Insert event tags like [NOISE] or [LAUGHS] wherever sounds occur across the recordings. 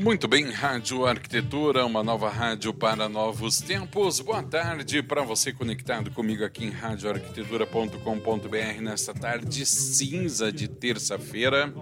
Muito bem, Rádio Arquitetura, uma nova rádio para novos tempos. Boa tarde para você conectado comigo aqui em radioarquitetura.com.br nesta tarde cinza de terça-feira.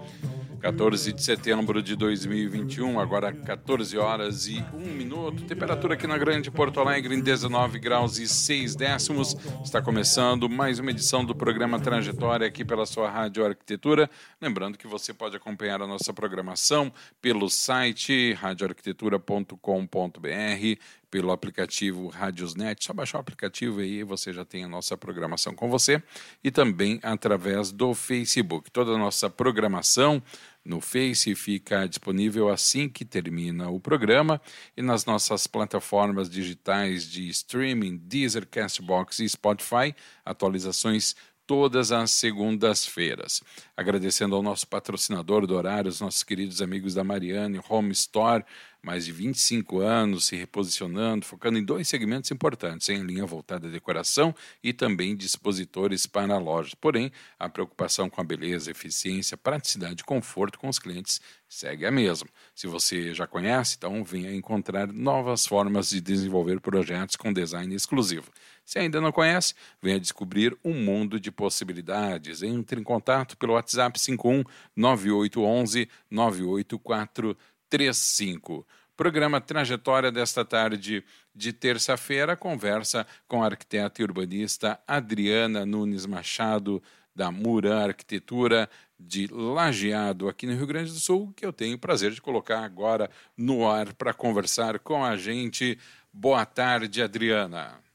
14 de setembro de 2021, agora 14 horas e 1 minuto. Temperatura aqui na Grande Porto Alegre em 19 graus e 6 décimos. Está começando mais uma edição do programa Trajetória aqui pela sua Rádio Arquitetura. Lembrando que você pode acompanhar a nossa programação pelo site radioarquitetura.com.br, pelo aplicativo Radiosnet. Só baixar o aplicativo aí você já tem a nossa programação com você e também através do Facebook. Toda a nossa programação no Face fica disponível assim que termina o programa e nas nossas plataformas digitais de streaming, Deezer, Castbox e Spotify, atualizações todas as segundas-feiras. Agradecendo ao nosso patrocinador do horário, os nossos queridos amigos da Mariane Home Store, mais de 25 anos se reposicionando, focando em dois segmentos importantes, em linha voltada à decoração e também dispositores para lojas. Porém, a preocupação com a beleza, eficiência, praticidade e conforto com os clientes segue a mesma. Se você já conhece, então venha encontrar novas formas de desenvolver projetos com design exclusivo. Se ainda não conhece, venha descobrir um mundo de possibilidades. Entre em contato pelo WhatsApp 51 9811 98435. Programa Trajetória desta tarde de terça-feira conversa com a arquiteta e urbanista Adriana Nunes Machado, da Muran Arquitetura de Lajeado, aqui no Rio Grande do Sul, que eu tenho o prazer de colocar agora no ar para conversar com a gente. Boa tarde, Adriana.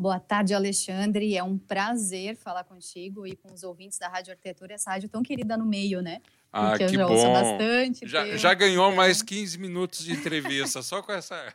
Boa tarde, Alexandre. É um prazer falar contigo e com os ouvintes da Rádio Arquitetura, essa rádio tão querida no meio, né? Ah, que bom. bastante. Já, já ganhou mais 15 minutos de entrevista, só com essa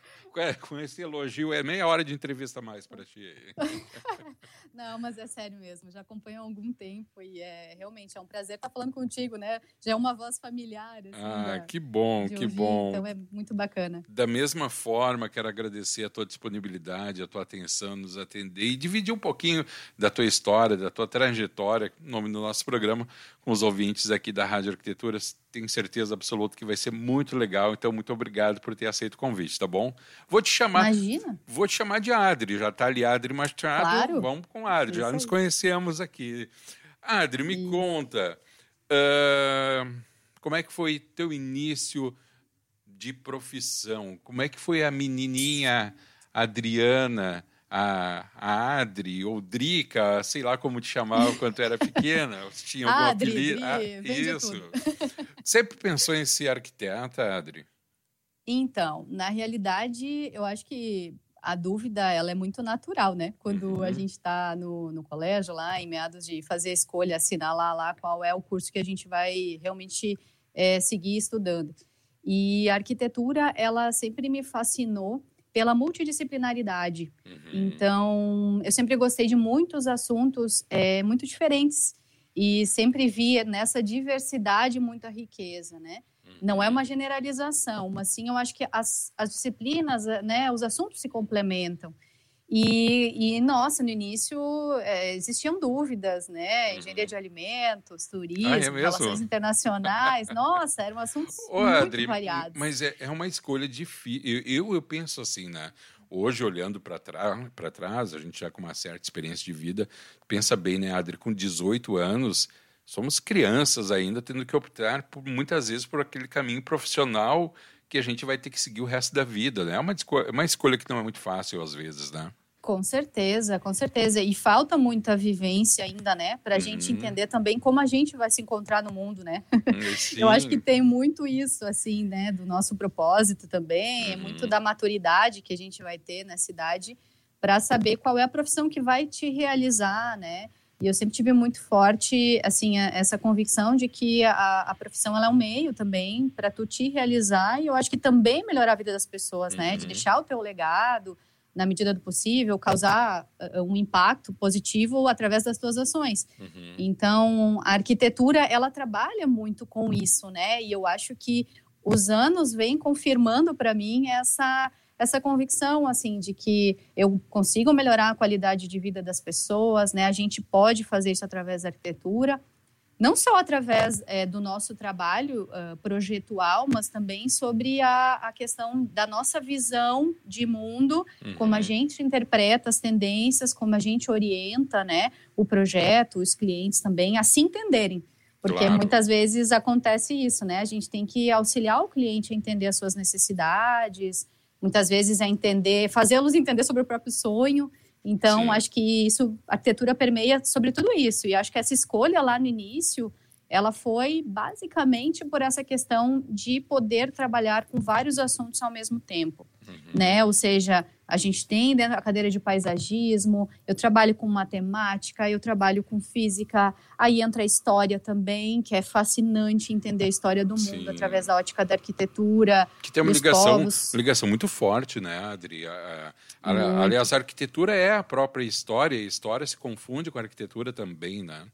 com esse elogio, é meia hora de entrevista mais para ti. [LAUGHS] Não, mas é sério mesmo, já acompanho há algum tempo e é realmente é um prazer estar falando contigo, né? Já é uma voz familiar. Assim, ah, que bom, que ouvir, bom. Então é muito bacana. Da mesma forma, quero agradecer a tua disponibilidade, a tua atenção, nos atender e dividir um pouquinho da tua história, da tua trajetória, no nome do nosso programa, com os ouvintes aqui da Rádio Arquitetura. Tenho certeza absoluta que vai ser muito legal, então muito obrigado por ter aceito o convite, tá bom? Vou te chamar. Imagina. Vou te chamar de Adri, já tá ali Adri Machado. Claro. Vamos com Adri, já nos conhecemos aqui. Adri, me conta. Uh, como é que foi teu início de profissão? Como é que foi a menininha Adriana, a, a Adri, ou Drica, sei lá como te chamava quando era pequena? Tinha algum Adri, apelido? Ah, isso. [LAUGHS] Sempre pensou em ser arquiteta, Adri? Então, na realidade, eu acho que a dúvida ela é muito natural, né? Quando uhum. a gente está no, no colégio lá, em meados de fazer a escolha, assinalar lá qual é o curso que a gente vai realmente é, seguir estudando. E a arquitetura, ela sempre me fascinou pela multidisciplinaridade. Uhum. Então, eu sempre gostei de muitos assuntos é, muito diferentes e sempre via nessa diversidade muita riqueza, né? Não é uma generalização, mas sim eu acho que as, as disciplinas, né, os assuntos se complementam. E, e, nossa, no início é, existiam dúvidas, né? Engenharia de alimentos, turismo, ah, é relações internacionais. Nossa, eram assuntos Ô, muito Adri, variados. Mas é, é uma escolha difícil. Eu, eu penso assim, né? Hoje, olhando para trás, trás, a gente já com uma certa experiência de vida, pensa bem, né, Adri? Com 18 anos, somos crianças ainda, tendo que optar por, muitas vezes por aquele caminho profissional que a gente vai ter que seguir o resto da vida, né? É uma, escolha, uma escolha que não é muito fácil às vezes, né? Com certeza, com certeza. E falta muita vivência ainda, né? Para a uhum. gente entender também como a gente vai se encontrar no mundo, né? [LAUGHS] Sim. Eu acho que tem muito isso, assim, né? Do nosso propósito também, uhum. é muito da maturidade que a gente vai ter nessa idade para saber qual é a profissão que vai te realizar, né? E eu sempre tive muito forte, assim, essa convicção de que a, a profissão ela é um meio também para tu te realizar e eu acho que também melhorar a vida das pessoas, uhum. né? De uhum. deixar o teu legado, na medida do possível, causar uh, um impacto positivo através das tuas ações. Uhum. Então, a arquitetura, ela trabalha muito com isso, né? E eu acho que os anos vêm confirmando para mim essa essa convicção assim de que eu consigo melhorar a qualidade de vida das pessoas, né? A gente pode fazer isso através da arquitetura, não só através é, do nosso trabalho uh, projetual, mas também sobre a, a, questão da nossa visão de mundo, uhum. como a gente interpreta as tendências, como a gente orienta, né, o projeto, os clientes também a se entenderem. Porque claro. muitas vezes acontece isso, né? A gente tem que auxiliar o cliente a entender as suas necessidades, muitas vezes a entender, fazê-los entender sobre o próprio sonho. Então, Sim. acho que isso, a arquitetura permeia sobre tudo isso. E acho que essa escolha lá no início, ela foi basicamente por essa questão de poder trabalhar com vários assuntos ao mesmo tempo, uhum. né? Ou seja, a gente tem dentro da cadeira de paisagismo, eu trabalho com matemática, eu trabalho com física, aí entra a história também, que é fascinante entender a história do mundo Sim. através da ótica da arquitetura. Que tem uma ligação, ligação muito forte, né, Adri? A, a, aliás, a arquitetura é a própria história, e a história se confunde com a arquitetura também, né?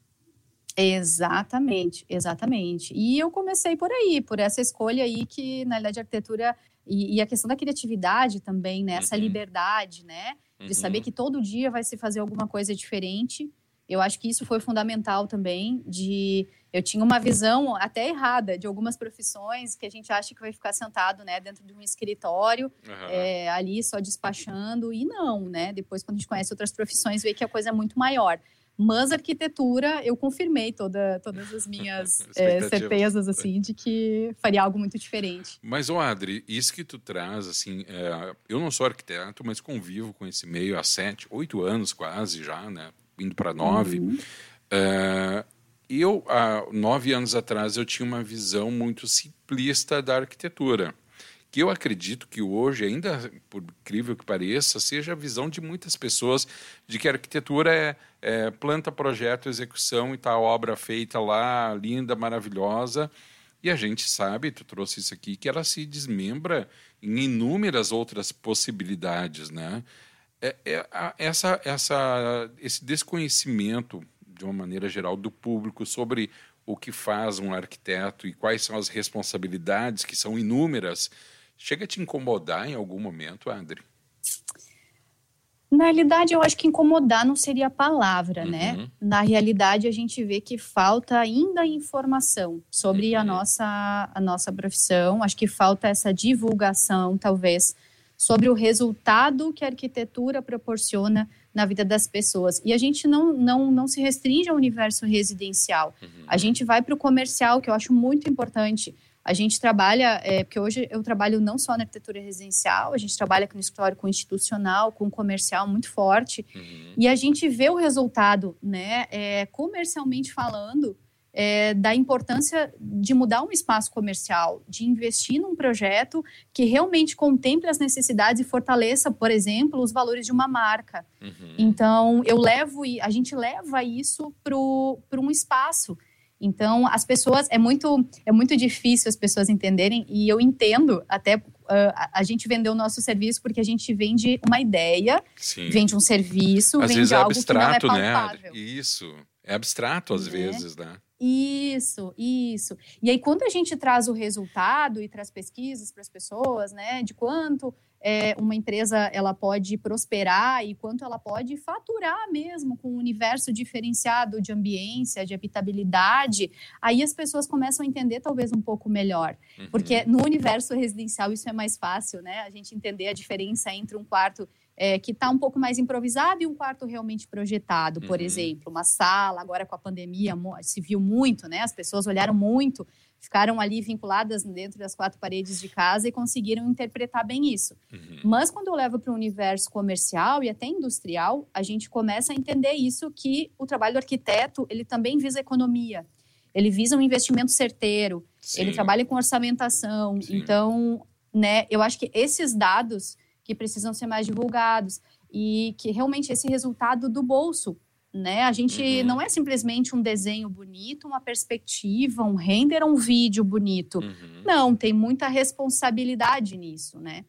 Exatamente, exatamente. E eu comecei por aí, por essa escolha aí que, na realidade, a arquitetura e, e a questão da criatividade também, né? Essa uhum. liberdade, né? De uhum. saber que todo dia vai se fazer alguma coisa diferente. Eu acho que isso foi fundamental também. De eu tinha uma visão até errada de algumas profissões que a gente acha que vai ficar sentado, né, dentro de um escritório, uhum. é, ali só despachando e não, né? Depois quando a gente conhece outras profissões, vê que a coisa é muito maior. Mas arquitetura, eu confirmei toda, todas as minhas [LAUGHS] é, certezas, assim, de que faria algo muito diferente. Mas, ô Adri, isso que tu traz, assim, é, eu não sou arquiteto, mas convivo com esse meio há sete, oito anos quase já, né? Indo para nove. Uhum. É, eu, há nove anos atrás, eu tinha uma visão muito simplista da arquitetura que eu acredito que hoje, ainda por incrível que pareça, seja a visão de muitas pessoas de que a arquitetura é, é planta, projeto, execução e tal, obra feita lá, linda, maravilhosa. E a gente sabe, tu trouxe isso aqui, que ela se desmembra em inúmeras outras possibilidades, né? É, é, essa, essa, esse desconhecimento, de uma maneira geral, do público sobre o que faz um arquiteto e quais são as responsabilidades, que são inúmeras, Chega a te incomodar em algum momento, André? Na realidade, eu acho que incomodar não seria a palavra, né? uhum. né? Na realidade, a gente vê que falta ainda informação sobre uhum. a, nossa, a nossa profissão. Acho que falta essa divulgação, talvez, sobre o resultado que a arquitetura proporciona na vida das pessoas. E a gente não, não, não se restringe ao universo residencial. Uhum. A gente vai para o comercial, que eu acho muito importante. A gente trabalha, é, porque hoje eu trabalho não só na arquitetura residencial, a gente trabalha com escritório com institucional, com comercial muito forte, uhum. e a gente vê o resultado, né, é, comercialmente falando, é, da importância de mudar um espaço comercial, de investir num projeto que realmente contemple as necessidades e fortaleça, por exemplo, os valores de uma marca. Uhum. Então, eu levo, a gente leva isso para um espaço. Então, as pessoas é muito é muito difícil as pessoas entenderem e eu entendo até uh, a gente vendeu o nosso serviço porque a gente vende uma ideia, Sim. vende um serviço, às vende vezes é algo abstrato, que não é palpável. né? Isso. É abstrato às é. vezes, né? Isso, isso. E aí, quando a gente traz o resultado e traz pesquisas para as pessoas, né, de quanto é, uma empresa ela pode prosperar e quanto ela pode faturar mesmo com um universo diferenciado de ambiência, de habitabilidade, aí as pessoas começam a entender talvez um pouco melhor. Uhum. Porque no universo residencial isso é mais fácil, né? A gente entender a diferença entre um quarto é, que está um pouco mais improvisado e um quarto realmente projetado, por uhum. exemplo, uma sala, agora com a pandemia se viu muito, né? As pessoas olharam muito ficaram ali vinculadas dentro das quatro paredes de casa e conseguiram interpretar bem isso. Uhum. Mas quando eu levo para o universo comercial e até industrial, a gente começa a entender isso que o trabalho do arquiteto ele também visa economia. Ele visa um investimento certeiro. Sim. Ele trabalha com orçamentação. Sim. Então, né, eu acho que esses dados que precisam ser mais divulgados e que realmente esse resultado do bolso né? A gente uhum. não é simplesmente um desenho bonito, uma perspectiva, um render, um vídeo bonito. Uhum. Não, tem muita responsabilidade nisso, né?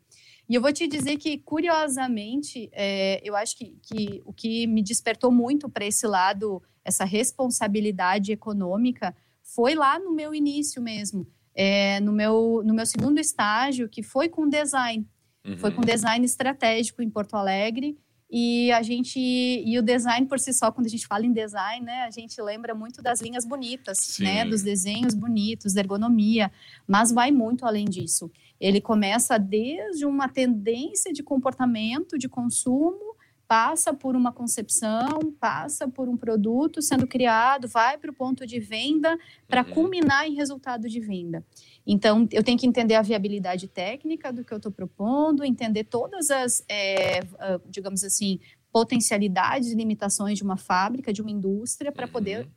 E eu vou te dizer que, curiosamente, é, eu acho que, que o que me despertou muito para esse lado, essa responsabilidade econômica, foi lá no meu início mesmo, é, no, meu, no meu segundo estágio, que foi com design. Uhum. Foi com design estratégico em Porto Alegre. E a gente e o design por si só, quando a gente fala em design, né, a gente lembra muito das linhas bonitas, Sim. né, dos desenhos bonitos, da ergonomia, mas vai muito além disso. Ele começa desde uma tendência de comportamento, de consumo, passa por uma concepção, passa por um produto sendo criado, vai para o ponto de venda, para uhum. culminar em resultado de venda. Então, eu tenho que entender a viabilidade técnica do que eu estou propondo, entender todas as, é, digamos assim, potencialidades e limitações de uma fábrica, de uma indústria, para uhum. poder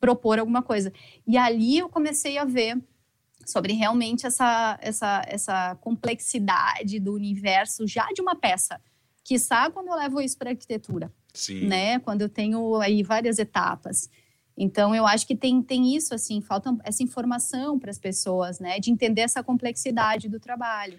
propor alguma coisa. E ali eu comecei a ver sobre realmente essa, essa, essa complexidade do universo já de uma peça. Que sabe quando eu levo isso para arquitetura. Sim. Né? Quando eu tenho aí várias etapas. Então, eu acho que tem, tem isso, assim, falta essa informação para as pessoas, né? De entender essa complexidade do trabalho.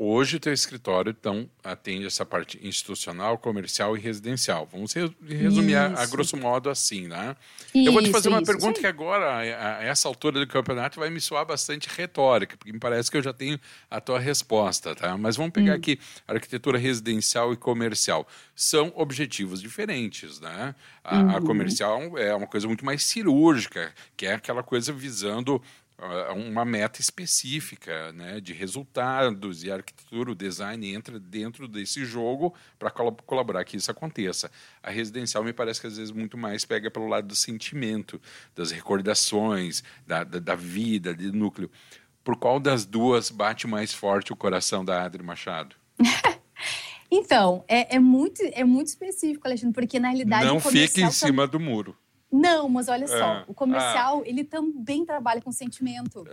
Hoje o teu escritório então atende essa parte institucional, comercial e residencial. Vamos resumir a, a, grosso modo assim, né? Isso, Eu vou te fazer uma isso, pergunta que agora, a, a, essa altura do campeonato, vai me soar bastante retórica, porque me parece que eu já tenho a tua resposta, tá? Mas vamos pegar hum. aqui arquitetura residencial e comercial. São objetivos diferentes, né? A, uhum. a comercial é uma coisa muito mais cirúrgica, que é aquela coisa visando uma meta específica né, de resultados e a arquitetura, o design entra dentro desse jogo para colaborar que isso aconteça. A residencial me parece que às vezes muito mais pega pelo lado do sentimento, das recordações, da, da, da vida, do núcleo. Por qual das duas bate mais forte o coração da Adri Machado? [LAUGHS] então, é, é, muito, é muito específico, Alexandre, porque na realidade. Não fique em cima do muro. Não, mas olha só, ah, o comercial, ah. ele também trabalha com sentimento.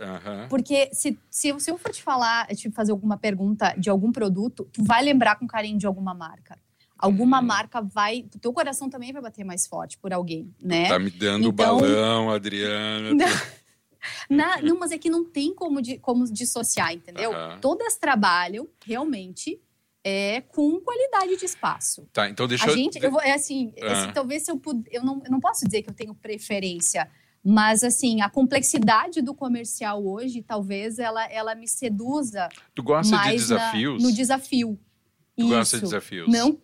Porque se, se, se, eu for te falar, te fazer alguma pergunta de algum produto, tu vai lembrar com carinho de alguma marca. Alguma uhum. marca vai. O teu coração também vai bater mais forte por alguém, né? Tá me dando então, balão, Adriana. [LAUGHS] Não, [LAUGHS] na, não, mas é que não tem como, de, como dissociar, entendeu? Todas trabalham realmente é com qualidade de espaço. Tá, então deixa a eu... gente, eu vou, é assim, ah. assim, talvez se eu puder, eu não, eu não posso dizer que eu tenho preferência, mas assim, a complexidade do comercial hoje, talvez ela, ela me seduza. Tu gosta de desafios? Na, no desafio. Tu Isso. gosta de desafios? Não,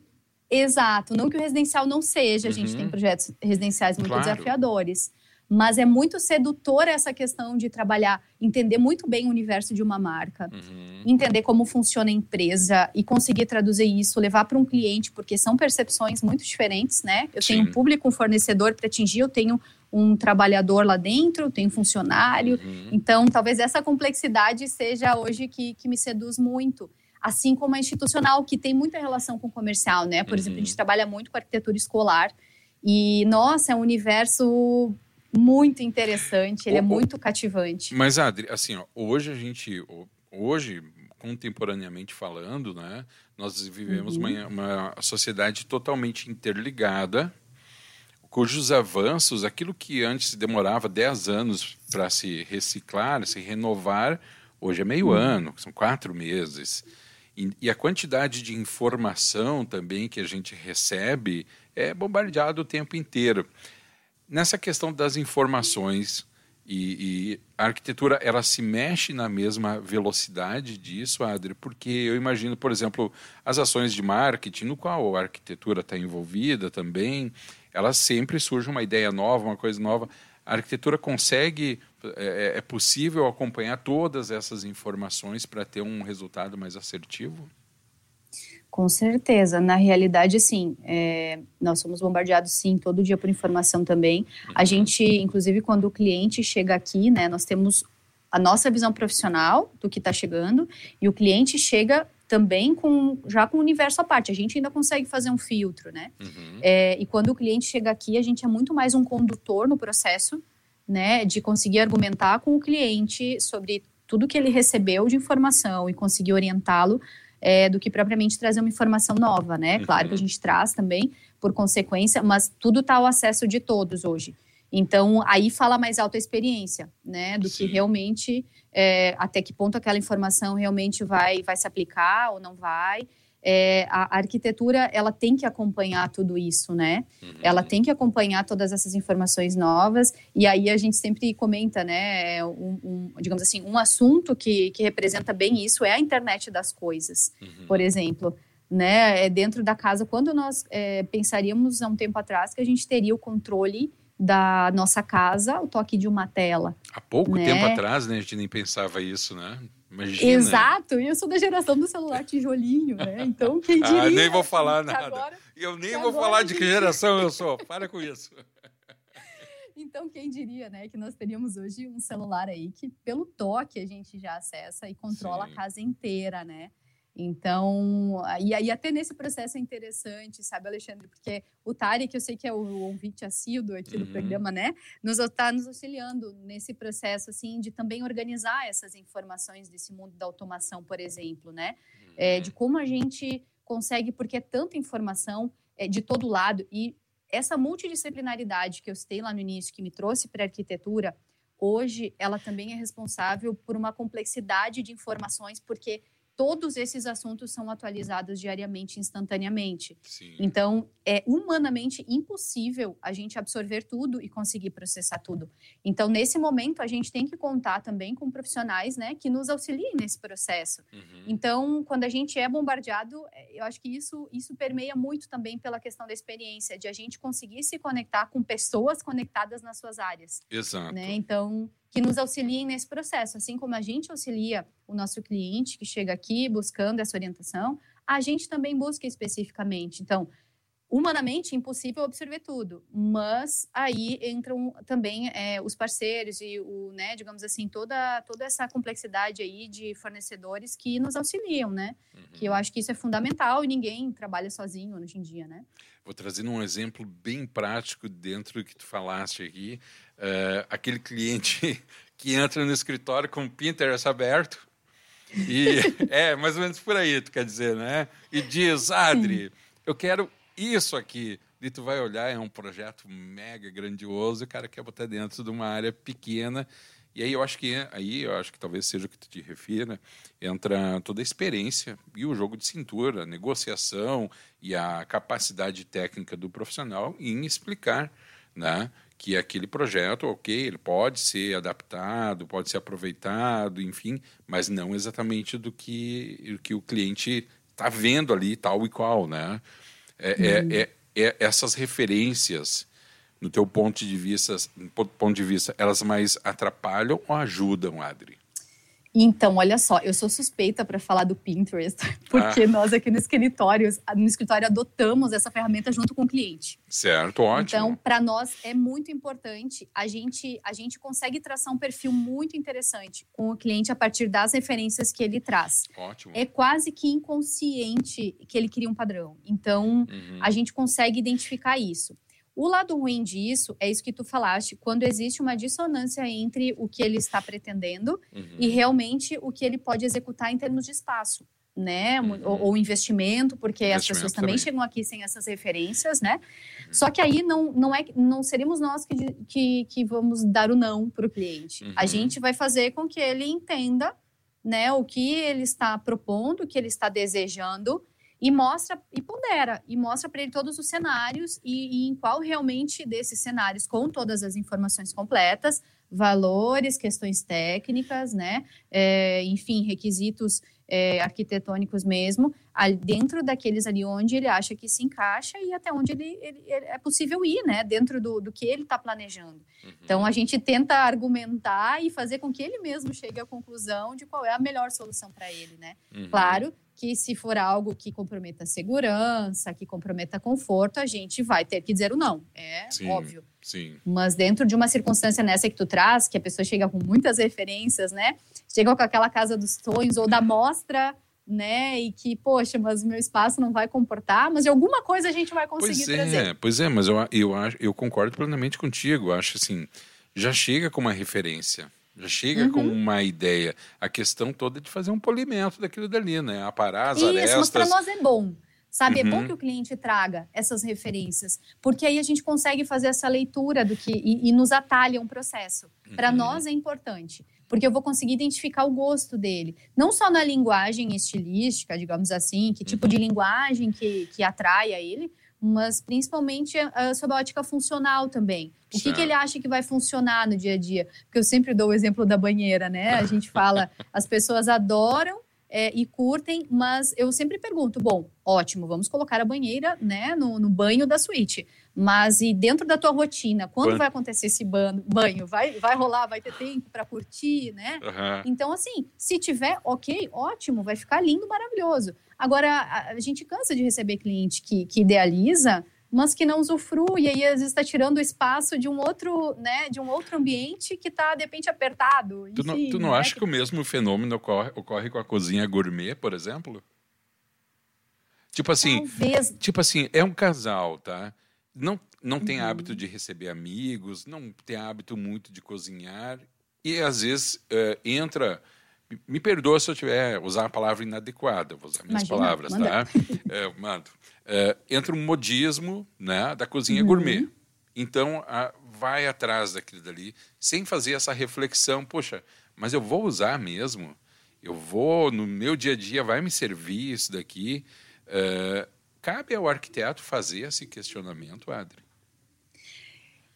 exato. Não que o residencial não seja, a gente tem uhum. projetos residenciais muito claro. desafiadores mas é muito sedutora essa questão de trabalhar, entender muito bem o universo de uma marca, uhum. entender como funciona a empresa e conseguir traduzir isso, levar para um cliente, porque são percepções muito diferentes, né? Eu Sim. tenho um público, um fornecedor para atingir, eu tenho um trabalhador lá dentro, tenho um funcionário. Uhum. Então, talvez essa complexidade seja hoje que, que me seduz muito assim como a institucional, que tem muita relação com o comercial, né? Por uhum. exemplo, a gente uhum. trabalha muito com arquitetura escolar e, nossa, é um universo muito interessante, ele o, é muito cativante. Mas, Adri, assim, ó, hoje a gente, hoje, contemporaneamente falando, né, nós vivemos uhum. uma, uma sociedade totalmente interligada, cujos avanços, aquilo que antes demorava 10 anos para se reciclar, se renovar, hoje é meio uhum. ano, são quatro meses. E, e, a quantidade de informação também que a gente recebe é bombardeado o tempo inteiro. Nessa questão das informações e, e, a arquitetura, ela se mexe na mesma velocidade disso, Adri? Porque eu imagino, por exemplo, as ações de marketing, no qual a arquitetura está envolvida também, ela sempre surge uma ideia nova, uma coisa nova. A arquitetura consegue, é, é possível acompanhar todas essas informações para ter um resultado mais assertivo? Com certeza. Na realidade, sim. É, nós somos bombardeados, sim, todo dia por informação também. A uhum. gente, inclusive, quando o cliente chega aqui, né, nós temos a nossa visão profissional do que está chegando e o cliente chega também com já com o universo à parte. A gente ainda consegue fazer um filtro, né? Uhum. É, e quando o cliente chega aqui, a gente é muito mais um condutor no processo, né? De conseguir argumentar com o cliente sobre tudo que ele recebeu de informação e conseguir orientá-lo é, do que propriamente trazer uma informação nova, né? Claro que a uhum. gente traz também, por consequência, mas tudo está ao acesso de todos hoje. Então, aí fala mais alta experiência, né? Do Sim. que realmente, é, até que ponto aquela informação realmente vai, vai se aplicar ou não vai. É, a, arquitetura, ela tem que acompanhar tudo isso, né? Uhum. Ela tem que acompanhar todas essas informações novas. E aí a gente sempre comenta, né? Um, um, digamos assim, um assunto que, que representa bem isso é a internet das coisas, uhum. por exemplo. Né, é dentro da casa, quando nós é, pensaríamos há um tempo atrás que a gente teria o controle da nossa casa o toque de uma tela. Há pouco né? tempo atrás, né, a gente nem pensava isso, né? Imagina. Exato, e eu sou da geração do celular tijolinho, né? Então, quem diria? Ah, nem vou falar nada. Agora, eu nem vou falar de que geração eu sou. Para com isso. [LAUGHS] Então, quem diria, né, que nós teríamos hoje um celular aí que, pelo toque, a gente já acessa e controla Sim. a casa inteira, né? Então, e aí até nesse processo é interessante, sabe, Alexandre? Porque o que eu sei que é o ouvinte assíduo aqui uhum. do programa, né? Nos está nos auxiliando nesse processo, assim, de também organizar essas informações desse mundo da automação, por exemplo, né? Uhum. É, de como a gente consegue, porque é tanta informação é, de todo lado, e essa multidisciplinaridade que eu citei lá no início, que me trouxe para a arquitetura, hoje ela também é responsável por uma complexidade de informações, porque todos esses assuntos são atualizados diariamente, instantaneamente. Sim. Então, é humanamente impossível a gente absorver tudo e conseguir processar tudo. Então, nesse momento, a gente tem que contar também com profissionais né, que nos auxiliem nesse processo. Uhum. Então, quando a gente é bombardeado, é, eu acho que isso, isso permeia muito também pela questão da experiência, de a gente conseguir se conectar com pessoas conectadas nas suas áreas. Exato. Né? Então, que nos auxiliem nesse processo. Assim como a gente auxilia o nosso cliente que chega aqui buscando essa orientação, a gente também busca especificamente. Então, humanamente impossível absorver tudo, mas aí entram também é, os parceiros e o, né, digamos assim, toda, toda essa complexidade aí de fornecedores que nos auxiliam, né? Uhum. Que eu acho que isso é fundamental e ninguém trabalha sozinho hoje em dia, né? Vou trazer um exemplo bem prático dentro do que tu falaste aqui. Uh, aquele cliente [LAUGHS] que entra no escritório com o Pinterest aberto e [LAUGHS] é mais ou menos por aí, tu quer dizer, né? E diz, Adri, eu quero isso aqui. E tu vai olhar, é um projeto mega grandioso, e o cara quer botar dentro de uma área pequena. E aí eu acho que aí eu acho que talvez seja o que tu te refira, entra toda a experiência e o jogo de cintura, a negociação e a capacidade técnica do profissional em explicar, né, que aquele projeto, ok, ele pode ser adaptado, pode ser aproveitado, enfim, mas não exatamente do que, que o cliente está vendo ali, tal e qual, né? É, é, uhum. é, é, essas referências, no teu ponto de vista, ponto de vista, elas mais atrapalham ou ajudam, Adri? Então, olha só, eu sou suspeita para falar do Pinterest, [LAUGHS] porque ah. nós aqui no escritório, no escritório adotamos essa ferramenta junto com o cliente. Certo, ótimo. Então, para nós é muito importante, a gente a gente consegue traçar um perfil muito interessante com o cliente a partir das referências que ele traz. Ótimo. É quase que inconsciente que ele cria um padrão. Então, uhum. a gente consegue identificar isso. O lado ruim disso é isso que tu falaste, quando existe uma dissonância entre o que ele está pretendendo uhum. e realmente o que ele pode executar em termos de espaço, né? Uhum. Ou, ou, investimento, porque investimento as pessoas também, também, chegam aqui sem essas referências, né? Uhum. Só que aí não, não, é, não seremos nós que, que, que vamos dar o não para o cliente. A uhum. gente vai fazer com que ele entenda né, o que ele está propondo, o que ele está desejando e mostra e pondera e mostra para ele todos os cenários e, e, em qual realmente desses cenários com todas as informações completas valores questões técnicas né é, enfim requisitos é, arquitetônicos mesmo dentro daqueles ali onde ele acha que se encaixa e até onde ele, ele, ele é possível ir né dentro do, do que ele está planejando uhum. então a gente tenta argumentar e fazer com que ele mesmo chegue à conclusão de qual é a melhor solução para ele né uhum. claro que se for algo que comprometa a segurança, que comprometa conforto, a gente vai ter que dizer o não. É sim, óbvio. Sim. Mas dentro de uma circunstância nessa que tu traz, que a pessoa chega com muitas referências, né? Chega com aquela casa dos sonhos ou da mostra, né? E que, poxa, mas o meu espaço não vai comportar, mas de alguma coisa a gente vai conseguir pois é, trazer. Pois é, mas eu, eu, eu concordo plenamente contigo. Eu acho assim, já chega com uma referência Já chega uhum. com uma ideia. A questão toda é de fazer um polimento daquilo dali, né? Aparar as Isso, arestas. mas para nós é bom. Sabe, uhum. é bom uhum. que o cliente traga essas referências, porque aí a gente consegue fazer essa leitura do que e, e nos atalha um processo. Uhum. Para nós é importante, porque eu vou conseguir identificar o gosto dele, não só na linguagem estilística, digamos assim, que tipo uhum. de linguagem que, que atrai a ele, mas principalmente uh, sob a ótica funcional também. O que, que, ele acha que vai funcionar no dia a dia? Porque eu sempre dou o exemplo da banheira, né? A gente fala, [LAUGHS] as pessoas adoram é, e curtem, mas eu sempre pergunto: bom, ótimo, vamos colocar a banheira né, no, no banho da suíte. Mas e dentro da tua rotina, quando, vai acontecer esse banho? Vai, vai rolar, vai ter tempo para curtir, né? Uhum. Então, assim, se tiver, ok, ótimo, vai ficar lindo, maravilhoso. Agora, a, a gente cansa de receber cliente que, que idealiza, mas que não usufrui, e aí às vezes está tirando o espaço de um outro, né, de um outro ambiente que está, de repente, apertado. Enfim, tu não, tu não né? acha que o mesmo fenômeno ocorre, ocorre com a cozinha gourmet, por exemplo? Tipo assim, Talvez. tipo assim, é um casal, tá? Não, não tem uhum. hábito de receber amigos, não tem hábito muito de cozinhar, e às vezes uh, entra me perdoa se eu tiver usar a palavra inadequada, vou usar minhas Imagina, palavras, manda. tá? [LAUGHS] É, mando. É, entra um modismo né, da cozinha uhum. gourmet. Então, a, vai atrás daquilo dali, sem fazer essa reflexão, poxa, mas eu vou usar mesmo? Eu vou, no meu dia a dia, vai me servir isso daqui? É, cabe ao arquiteto fazer esse questionamento, Adri?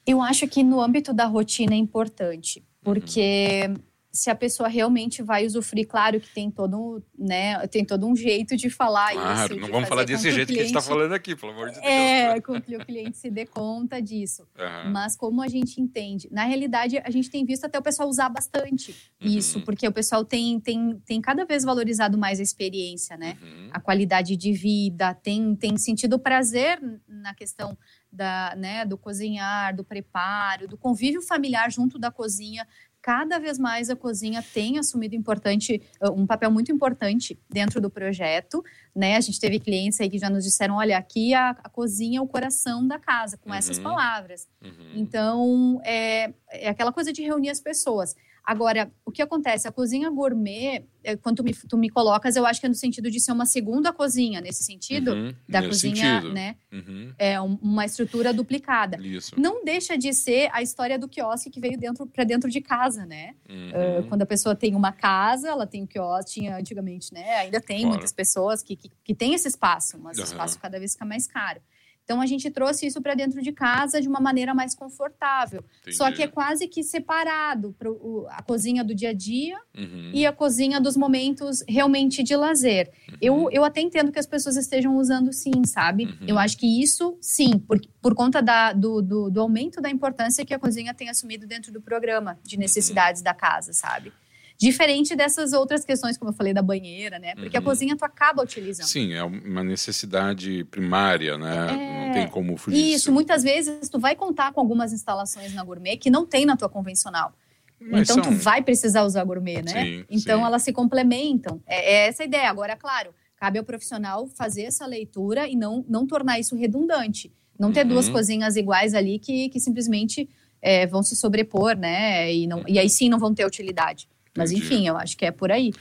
Eu acho que no âmbito da rotina é importante, porque uhum se a pessoa realmente vai usufruir, claro que tem todo, né, tem todo um jeito de falar claro, isso. não vamos falar desse jeito cliente, que a gente está falando aqui, pelo amor de Deus. É, com que o cliente se dê conta disso. Uhum. Mas como a gente entende? Na realidade, a gente tem visto até o pessoal usar bastante uhum. isso, porque o pessoal tem, tem, tem cada vez valorizado mais a experiência, né? Uhum. A qualidade de vida, tem, tem sentido prazer na questão da, né, do cozinhar, do preparo, do convívio familiar junto da cozinha cada vez mais a cozinha tem assumido importante, uh, um papel muito importante dentro do projeto, né? A gente teve clientes aí que já nos disseram, olha, aqui a, a cozinha é o coração da casa, com uhum. essas palavras. Uhum. Então, é, é aquela coisa de reunir as pessoas. Agora, o que acontece? A cozinha gourmet, é, quando tu me, tu me colocas, eu acho que é no sentido de ser uma segunda cozinha, nesse sentido, uhum, da cozinha, sentido. né? Uhum. É uma estrutura duplicada. Isso. Não deixa de ser a história do quiosque que veio dentro para dentro de casa, né? Uhum. Uh, quando a pessoa tem uma casa, ela tem o quiosque, tinha antigamente, né? Ainda tem claro. muitas pessoas que, que, que têm esse espaço, mas o espaço cada vez fica mais caro. Então a gente trouxe isso para dentro de casa de uma maneira mais confortável. Entendi. Só que é quase que separado pro, a cozinha do dia a dia uhum. e a cozinha dos momentos realmente de lazer. Uhum. Eu, eu até entendo que as pessoas estejam usando sim, sabe? Uhum. Eu acho que isso sim, por, por conta da, do, do, do, aumento da importância que a cozinha tem assumido dentro do programa de necessidades da casa, sabe? Diferente dessas outras questões, como eu falei, da banheira, né? Porque uhum. a cozinha tu acaba utilizando. Sim, é uma necessidade primária, né? É... Não tem como fugir. Isso, muitas vezes tu vai contar com algumas instalações na gourmet que não tem na tua convencional. Mas então são... tu vai precisar usar gourmet, né? Sim, então sim. elas se complementam. É, é essa a ideia. Agora, é claro, cabe ao profissional fazer essa leitura e não, não tornar isso redundante. Não ter uhum. duas cozinhas iguais ali que, que simplesmente é, vão se sobrepor, né? E, não, e aí sim não vão ter utilidade. Mas enfim, eu acho que é por aí.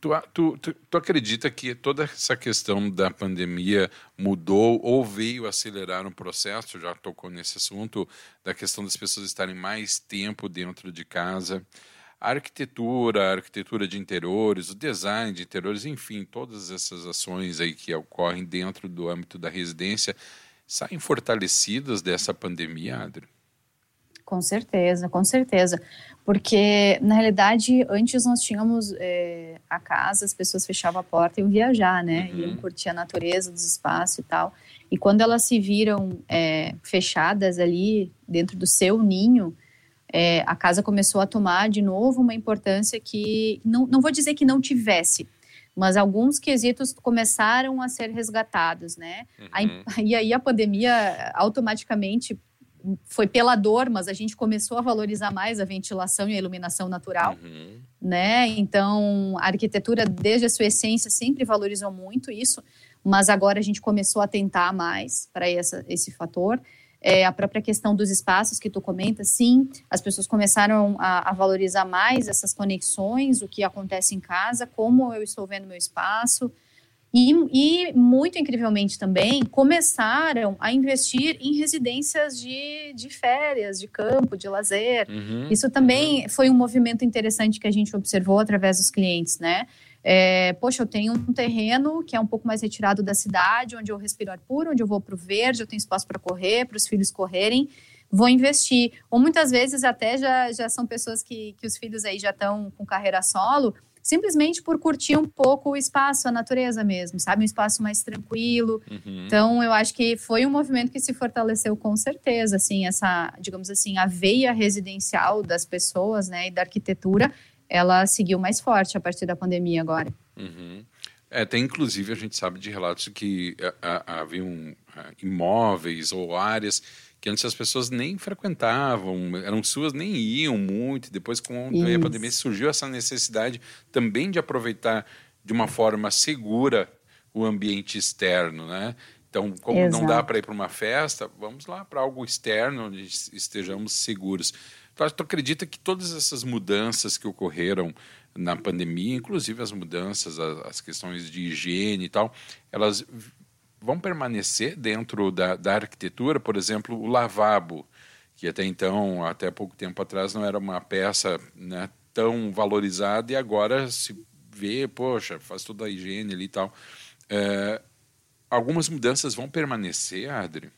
Tu, tu, tu, tu, acredita que toda essa questão da pandemia mudou ou veio acelerar um processo? Já tocou nesse assunto da questão das pessoas estarem mais tempo dentro de casa. A arquitetura, a arquitetura de interiores, o design de interiores, enfim, todas essas ações aí que ocorrem dentro do âmbito da residência saem fortalecidas dessa pandemia, Adri? Com certeza, com certeza. Porque, na realidade, antes nós tínhamos é, a casa, as pessoas fechavam a porta e iam viajar, né? Uhum. Iam curtir a natureza dos espaços e tal. E quando elas se viram é, fechadas ali dentro do seu ninho, é, a casa começou a tomar de novo uma importância que, não, não vou dizer que não tivesse, mas alguns quesitos começaram a ser resgatados, né? Uhum. [LAUGHS] e aí a pandemia automaticamente foi pela dor, mas a gente começou a valorizar mais a ventilação e a iluminação natural, uhum. né? Então, a arquitetura, desde a sua essência, sempre valorizou muito isso, mas agora a gente começou a tentar mais para esse fator. É, a própria questão dos espaços que tu comenta, sim, as pessoas começaram a, a, valorizar mais essas conexões, o que acontece em casa, como eu estou vendo meu espaço. E, e muito incrivelmente também começaram a investir em residências de, de férias, de campo, de lazer. Uhum, Isso também uhum. foi um movimento interessante que a gente observou através dos clientes, né? É, poxa, eu tenho um terreno que é um pouco mais retirado da cidade, onde eu respiro ar puro, onde eu vou para o verde, eu tenho espaço para correr, para os filhos correrem, vou investir. Ou muitas vezes até já, já são pessoas que, que os filhos aí já estão com carreira solo, simplesmente por curtir um pouco o espaço, a natureza mesmo, sabe? Um espaço mais tranquilo. Uhum. Então, eu acho que foi um movimento que se fortaleceu com certeza, assim, essa, digamos assim, a veia residencial das pessoas, né, e da arquitetura, ela seguiu mais forte a partir da pandemia agora. Uhum. É, tem inclusive a gente sabe de relatos que haviam imóveis ou áreas que antes as pessoas nem frequentavam, eram suas, nem iam muito. Depois, com a pandemia, surgiu essa necessidade também de aproveitar de uma forma segura o ambiente externo, né? Então, como Exato. não dá para ir para uma festa, vamos lá para algo externo onde estejamos seguros. Então, tu acredita que todas essas mudanças que ocorreram na pandemia, inclusive as mudanças, as, questões de higiene e tal, elas vão permanecer dentro da, da arquitetura? Por exemplo, o lavabo, que até então, até pouco tempo atrás, não era uma peça né, tão valorizada e agora se vê, poxa, faz toda a higiene ali e tal. É, algumas mudanças vão permanecer, Adri?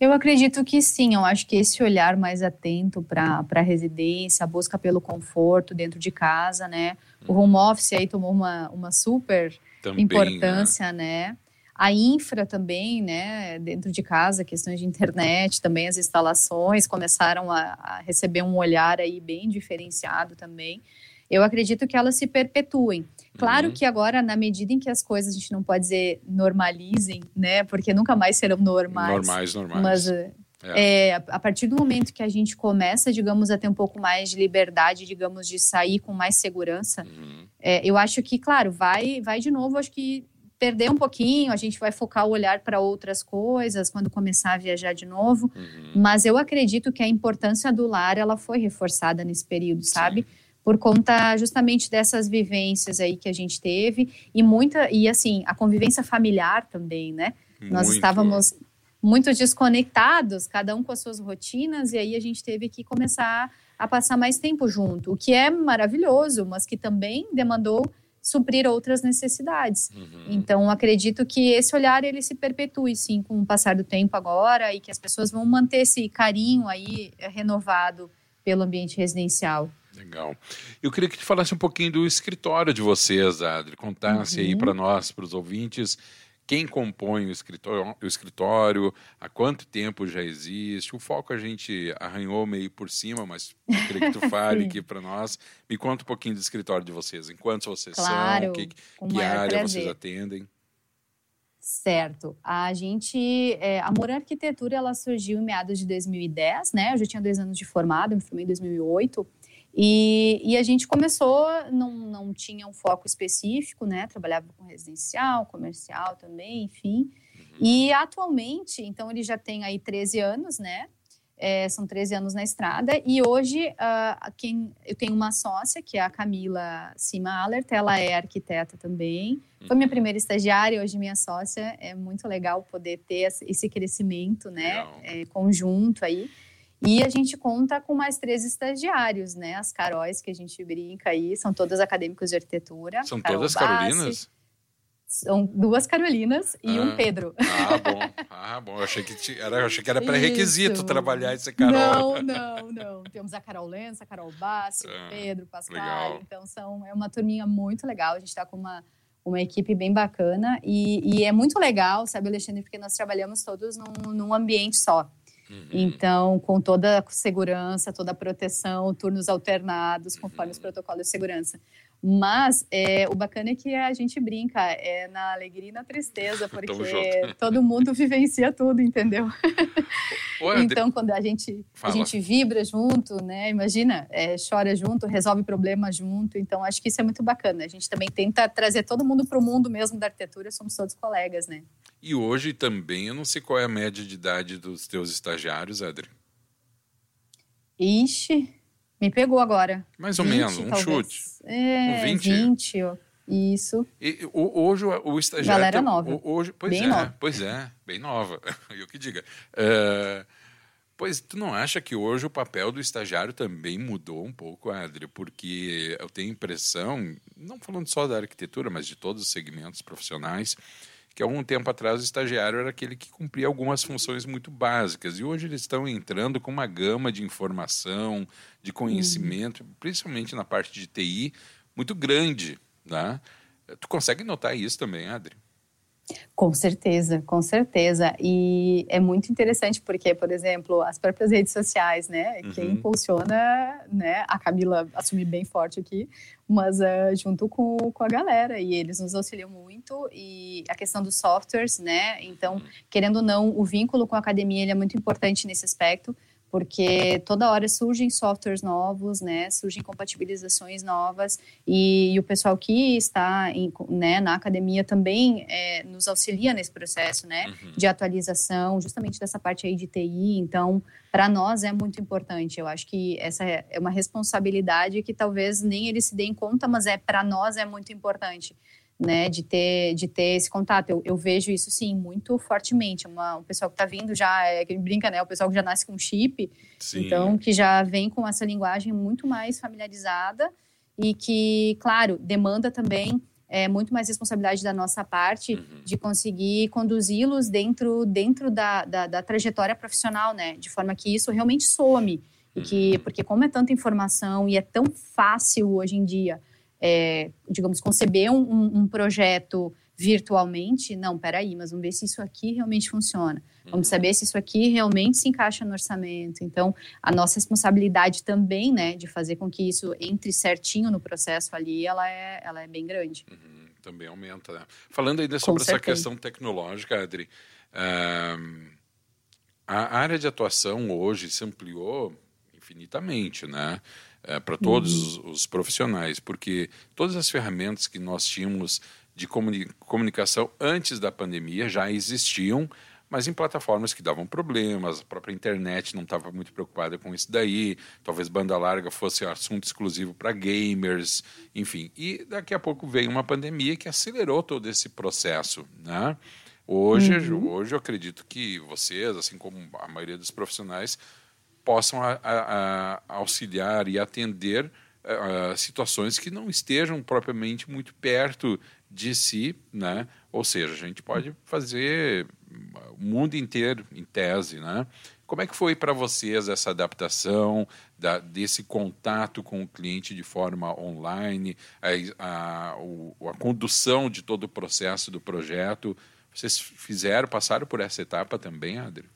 Eu acredito que sim, eu acho que esse olhar mais atento para a residência, a busca pelo conforto dentro de casa, né? O uhum. home office aí tomou uma, uma super Também, né? importância, né? né? A infra também, né? Dentro de casa, questões de internet, também as instalações começaram a, a receber um olhar aí bem diferenciado também eu acredito que elas se perpetuem. Claro uhum. que agora, na medida em que as coisas a gente não pode dizer normalizem, né? Porque nunca mais serão normais. Normais, normais. Mas é. É, a partir do momento que a gente começa, digamos, a ter um pouco mais de liberdade, digamos, de sair com mais segurança, uhum. é, eu acho que, claro, vai, vai de novo, acho que perder um pouquinho, a gente vai focar o olhar para outras coisas quando começar a viajar de novo, uhum. mas eu acredito que a importância do lar, ela foi reforçada nesse período, sabe? Sim por conta justamente dessas vivências aí que a gente teve e muita e assim a convivência familiar também, né? Muito. Nós estávamos muito desconectados, cada um com as suas rotinas e aí a gente teve que começar a passar mais tempo junto, o que é maravilhoso, mas que também demandou suprir outras necessidades. Uhum. Então, acredito que esse olhar ele se perpetue sim com o passar do tempo agora e que as pessoas vão manter esse carinho aí renovado pelo ambiente residencial. Legal. Eu queria que tu falasse um pouquinho do escritório de vocês, Adri. Contasse uhum. aí para nós, para os ouvintes, quem compõe o escritório, o escritório, há quanto tempo já existe. O foco a gente arranhou meio por cima, mas eu queria que tu fale aqui para nós. Me conta um pouquinho do escritório de vocês. Em quantos vocês claro, são? Que, que área prazer. vocês atendem? Certo. A gente, é, a Moura Arquitetura, ela surgiu em meados de 2010, né? Eu já tinha dois anos de formado, me formei em 2008. E, e, a gente começou, não, não tinha um foco específico, né? Trabalhava com residencial, comercial também, enfim. Uhum. E atualmente, então ele já tem aí 13 anos, né? É, são 13 anos na estrada. E hoje uh, quem, eu tenho uma sócia, que é a Camila Cima Allert, ela é arquiteta também. Foi minha uhum. primeira estagiária, hoje minha sócia. É muito legal poder ter esse crescimento, né? É, conjunto aí. E a gente conta com mais três estagiários, né? As Caróis que a gente brinca aí, são todas acadêmicos de arquitetura. São Carol todas Bassi, Carolinas? São duas Carolinas e ah, um Pedro. Ah, bom. Ah, bom. Eu achei que, era, eu achei que era pré-requisito trabalhar esse Carol. Não, não, não. Temos a Carol Lença, a Carol Bassi, ah, o Pedro, o Pascal. Legal. Então, são, é uma turminha muito legal. A gente está com uma, uma equipe bem bacana. E, e, é muito legal, sabe, Alexandre, porque nós trabalhamos todos num, num ambiente só. Uhum. Então, com toda a segurança, toda a proteção, turnos alternados, conforme uhum. os protocolos de segurança. Mas é, o bacana é que a gente brinca, é na alegria e na tristeza, [LAUGHS] porque [LAUGHS] todo mundo vivencia tudo, entendeu? então, quando a gente, a gente vibra junto, né? Imagina, é, chora junto, resolve problemas junto. Então, acho que isso é muito bacana. A gente também tenta trazer todo mundo para o mundo mesmo da arquitetura, somos todos colegas, né? E hoje também, eu não sei qual é a média de idade dos teus estagiários, Adri. Ixi, me pegou agora. Mais ou 20, menos, um talvez. chute. É, um 20. 20 isso. E, hoje o, estagiário. Galera nova. Hoje, pois bem é, nova. pois é, bem nova. [LAUGHS] Eu que diga. Uh, pois tu não acha que hoje o papel do estagiário também mudou um pouco, Adri? Porque eu tenho impressão, não falando só da arquitetura, mas de todos os segmentos profissionais, que há algum tempo atrás o estagiário era aquele que cumpria algumas funções muito básicas e hoje eles estão entrando com uma gama de informação, de conhecimento, uhum. principalmente na parte de TI, muito grande, né? Tu consegue notar isso também, Adri? Com certeza, com certeza. E é muito interessante porque, por exemplo, as próprias redes sociais, né? Uhum. Quem impulsiona, né? A Camila assumi bem forte aqui, mas uh, junto com, com a galera. E eles nos auxiliam muito. E a questão dos softwares, né? Então, uhum. querendo ou não, o vínculo com a academia ele é muito importante nesse aspecto porque toda hora surgem softwares novos, né, surgem compatibilizações novas e, e o pessoal que está em, né, na academia também é, nos auxilia nesse processo, né, uhum. de atualização, justamente dessa parte aí de TI. Então, para nós é muito importante. Eu acho que essa é uma responsabilidade que talvez nem eles se deem conta, mas é para nós é muito importante né, de ter, de ter esse contato. Eu, eu vejo isso, sim, muito fortemente. Uma, o pessoal que está vindo já, é, que brinca, né, o pessoal que já nasce com chip, sim. então, que já vem com essa linguagem muito mais familiarizada e que, claro, demanda também é, muito mais responsabilidade da nossa parte uhum. de conseguir conduzi-los dentro, dentro da, da, da, trajetória profissional, né, de forma que isso realmente some. E que, uhum. porque como é tanta informação e é tão fácil hoje em dia é, digamos, conceber um, um, projeto virtualmente, não, peraí, mas vamos ver se isso aqui realmente funciona. Vamos uhum. saber se isso aqui realmente se encaixa no orçamento. Então, a nossa responsabilidade também, né, de fazer com que isso entre certinho no processo ali, ela é, ela é bem grande. Uhum, também aumenta, né? Falando ainda sobre essa questão tecnológica, Adri, uh, a área de atuação hoje se ampliou infinitamente, né? É, para todos uhum. os profissionais, porque todas as ferramentas que nós tínhamos de comuni comunicação antes da pandemia já existiam, mas em plataformas que davam problemas, a própria internet não estava muito preocupada com isso daí, talvez banda larga fosse assunto exclusivo para gamers, enfim. E daqui a pouco veio uma pandemia que acelerou todo esse processo, né? Hoje, uhum. hoje eu acredito que vocês, assim como a maioria dos profissionais, possam a, a, a auxiliar e atender uh, situações que não estejam propriamente muito perto de si, né? Ou seja, a gente pode fazer o mundo inteiro em tese, né? Como é que foi para vocês essa adaptação da, desse contato com o cliente de forma online, a, a, a condução de todo o processo do projeto? Vocês fizeram, passaram por essa etapa também, Adri?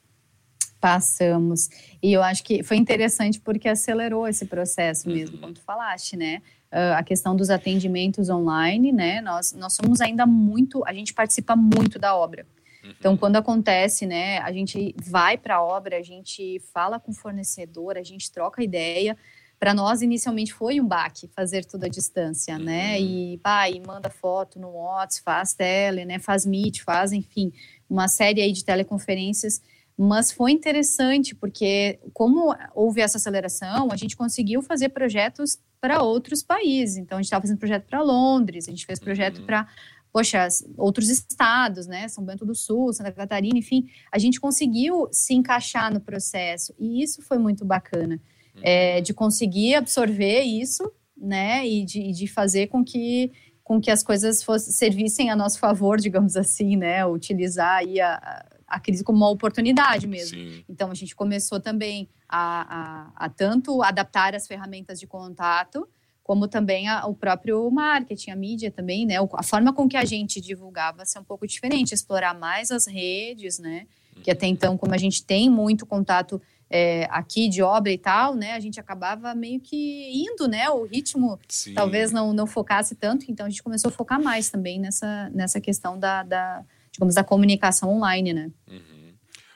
Passamos. E eu acho que foi interessante porque acelerou esse processo mesmo, uhum. como tu falaste, né? Uh, a questão dos atendimentos online, né? Nós, nós somos ainda muito, a gente participa muito da obra. Uhum. Então, quando acontece, né, a gente vai para a obra, a gente fala com o fornecedor, a gente troca ideia. Para nós, inicialmente, foi um baque fazer tudo à distância, né? uhum. né? E, pá, e manda foto no WhatsApp, faz tele, né? Faz Meet, faz, enfim, uma série aí de teleconferências mas foi interessante porque, como houve essa aceleração, a gente conseguiu fazer projetos para outros países. Então, a gente estava fazendo projeto para Londres, a gente fez projeto uhum. para, poxa, outros estados, né? São Bento do Sul, Santa Catarina, enfim. A gente conseguiu se encaixar no processo e isso foi muito bacana. Uhum. É, de conseguir absorver isso, né? E de, de fazer com que com que as coisas fossem, servissem a nosso favor, [LAUGHS] digamos assim, né? Utilizar aí a, a crise como uma oportunidade mesmo. Sim. Então a gente começou também a, a, a, tanto adaptar as ferramentas de contato, como também a, o próprio marketing, a mídia também, né? A forma com que a gente divulgava ser um pouco diferente, explorar mais as redes, né? Que até então, como a gente tem muito contato é, aqui de obra e tal, né? A gente acabava meio que indo, né? O ritmo Sim. talvez não, não focasse tanto, então a gente começou a focar mais também nessa, nessa questão da, da digamos, da comunicação online, né? Uhum.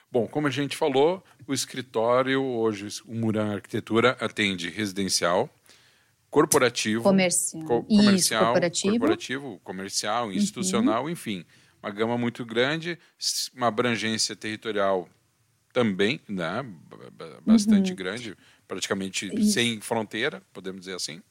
Bom, como a gente falou, o escritório hoje, o Muran Arquitetura atende residencial, corporativo, comercial, co comercial corporativo. corporativo, comercial, uhum. institucional, uhum. enfim, uma gama muito grande, uma abrangência territorial também, né, bastante uhum. grande, praticamente Isso. sem fronteira, podemos dizer assim.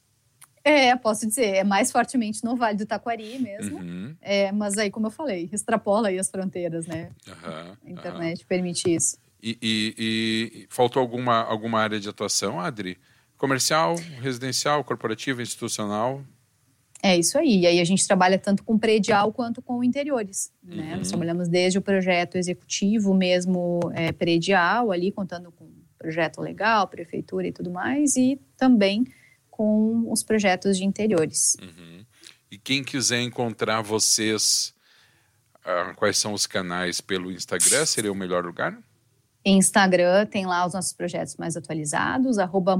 É, posso dizer, é mais fortemente no Vale do Taquari mesmo. Uhum. É, mas aí, como eu falei, extrapola aí as fronteiras, né? Uhum, a internet uhum. permite isso. E, e, e, faltou alguma, alguma área de atuação, Adri? Comercial, residencial, corporativa, institucional? É isso aí. E aí a gente trabalha tanto com predial quanto com interiores. Né? Nós uhum. trabalhamos desde o projeto executivo mesmo é, predial, ali contando com projeto legal, prefeitura e tudo mais, e também com os projetos de interiores. Uhum. E quem quiser encontrar vocês, uh, quais são os canais pelo Instagram? Seria o melhor lugar? Instagram tem lá os nossos projetos mais atualizados, arroba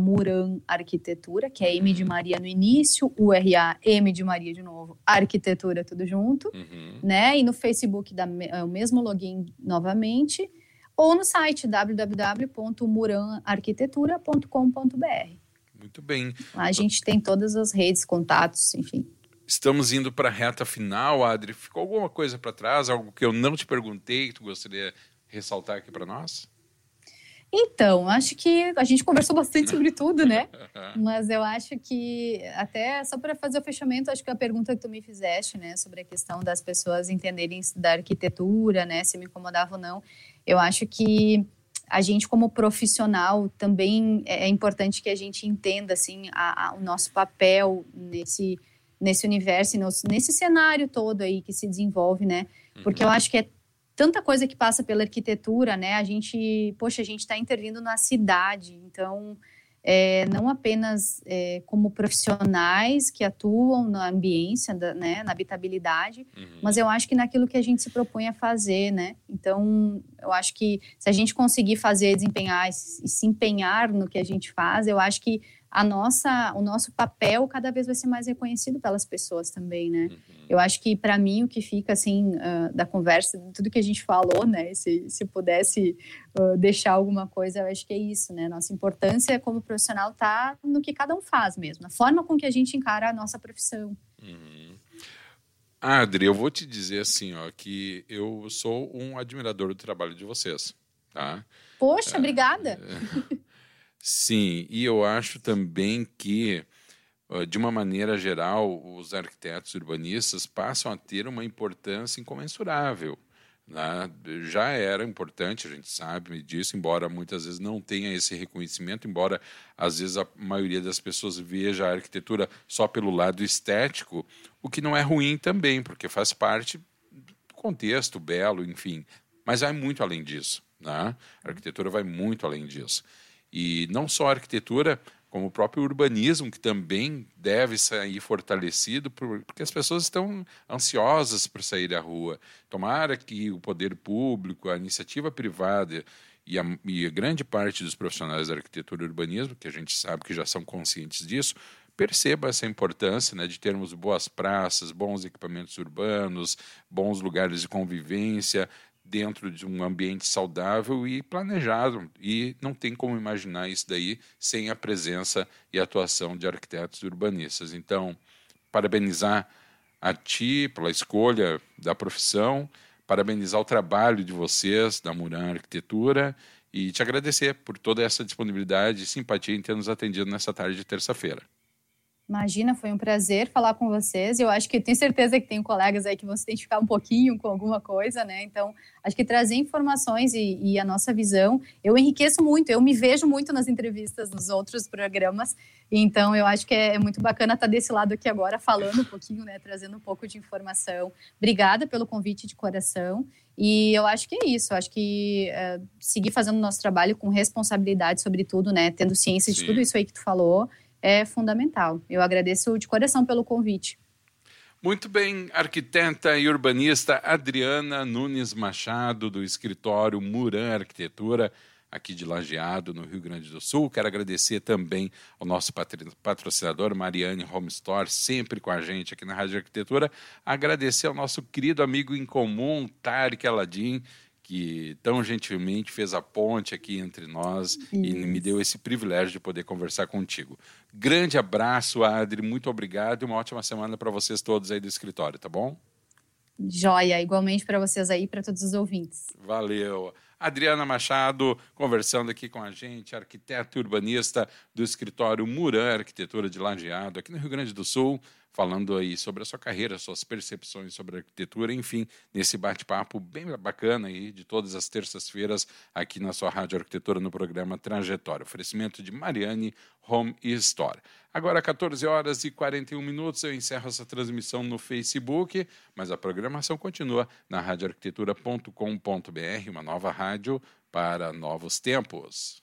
Arquitetura, que é M de Maria no início, URA, M de Maria de novo, Arquitetura, tudo junto, uhum. né? E no Facebook dá é o mesmo login novamente, ou no site www.muranarquitetura.com.br. Muito bem. A gente tem todas as redes, contatos, enfim. Estamos indo para a reta final, Adri. Ficou alguma coisa para trás? Algo que eu não te perguntei que tu gostaria de ressaltar aqui para nós? Então, acho que a gente conversou bastante sobre tudo, né? [LAUGHS] Mas eu acho que, até só para fazer o fechamento, acho que a pergunta que tu me fizeste, né, sobre a questão das pessoas entenderem da arquitetura, né, se me incomodava ou não, eu acho que a gente como profissional também é, é importante que a gente entenda assim a, a, o nosso papel nesse nesse universo nesse cenário todo aí que se desenvolve né porque eu uhum. acho que é tanta coisa que passa pela arquitetura né a gente poxa a gente está intervindo na cidade então é, não apenas é, como profissionais que atuam na ambiência, da, né, na habitabilidade, uhum. mas eu acho que naquilo que a gente se propõe a fazer, né? Então, eu acho que se a gente conseguir fazer, desempenhar e se empenhar no que a gente faz, eu acho que a nossa, o nosso papel cada vez vai ser mais reconhecido pelas pessoas também, né? Uhum. Eu acho que para mim o que fica assim uh, da conversa, tudo que a gente falou, né? Se, se pudesse uh, deixar alguma coisa, eu acho que é isso, né? Nossa importância como profissional tá no que cada um faz mesmo, na forma com que a gente encara a nossa profissão. Uhum. Adri, eu vou te dizer assim, ó, que eu sou um admirador do trabalho de vocês, tá? Poxa, é, obrigada. Sim, e eu acho também que, de uma maneira geral, os arquitetos urbanistas passam a ter uma importância incomensurável. Né? Já era importante, a gente sabe disso, embora muitas vezes não tenha esse reconhecimento, embora às vezes a maioria das pessoas veja a arquitetura só pelo lado estético, o que não é ruim também, porque faz parte do contexto belo, enfim. Mas vai muito além disso. Né? A arquitetura vai muito além disso. E não só a arquitetura, como o próprio urbanismo, que também deve sair fortalecido, porque as pessoas estão ansiosas para sair à rua. Tomara que o poder público, a iniciativa privada e a, e a grande parte dos profissionais da arquitetura e urbanismo, que a gente sabe que já são conscientes disso, perceba essa importância né, de termos boas praças, bons equipamentos urbanos, bons lugares de convivência, dentro de um ambiente saudável e planejado. E não tem como imaginar isso daí sem a presença e atuação de arquitetos e urbanistas. Então, parabenizar a ti pela escolha da profissão, parabenizar o trabalho de vocês, da Muran Arquitetura, e te agradecer por toda essa disponibilidade e simpatia em ter nos atendido nessa tarde de terça-feira. Imagina, foi um prazer falar com vocês. Eu acho que tenho certeza que tem colegas aí que vão se identificar um pouquinho com alguma coisa, né? Então, acho que trazer informações e, e, a nossa visão, eu enriqueço muito, eu me vejo muito nas entrevistas, nos outros programas. Então, eu acho que é, é muito bacana estar desse lado aqui agora, falando um pouquinho, né? Trazendo um pouco de informação. Obrigada pelo convite de coração. E eu acho que é isso. Eu acho que é, seguir fazendo o nosso trabalho com responsabilidade, sobretudo, né? Tendo ciência Sim. de tudo isso aí que tu falou é fundamental. Eu agradeço de coração pelo convite. Muito bem, arquiteta e urbanista Adriana Nunes Machado, do escritório Muran Arquitetura, aqui de Lajeado, no Rio Grande do Sul. Quero agradecer também ao nosso patrocinador, Mariane Home Store, sempre com a gente aqui na Rádio Arquitetura. Agradecer ao nosso querido amigo em comum, Tarek Aladim, que tão gentilmente fez a ponte aqui entre nós Isso. e me deu esse privilégio de poder conversar contigo. Grande abraço, Adri, muito obrigado e uma ótima semana para vocês todos aí do escritório, tá bom? Joia, igualmente para vocês aí, para todos os ouvintes. Valeu. Adriana Machado, conversando aqui com a gente, arquiteta e urbanista do escritório Muran Arquitetura de Lajeado, aqui no Rio Grande do Sul falando aí sobre a sua carreira, suas percepções sobre arquitetura, enfim, nesse bate-papo bem bacana aí de todas as terças-feiras aqui na sua Rádio Arquitetura no programa Trajetória. Oferecimento de Mariane Home e Store. Agora, 14 horas e 41 minutos, eu encerro essa transmissão no Facebook, mas a programação continua na radioarquitetura.com.br, uma nova rádio para novos tempos.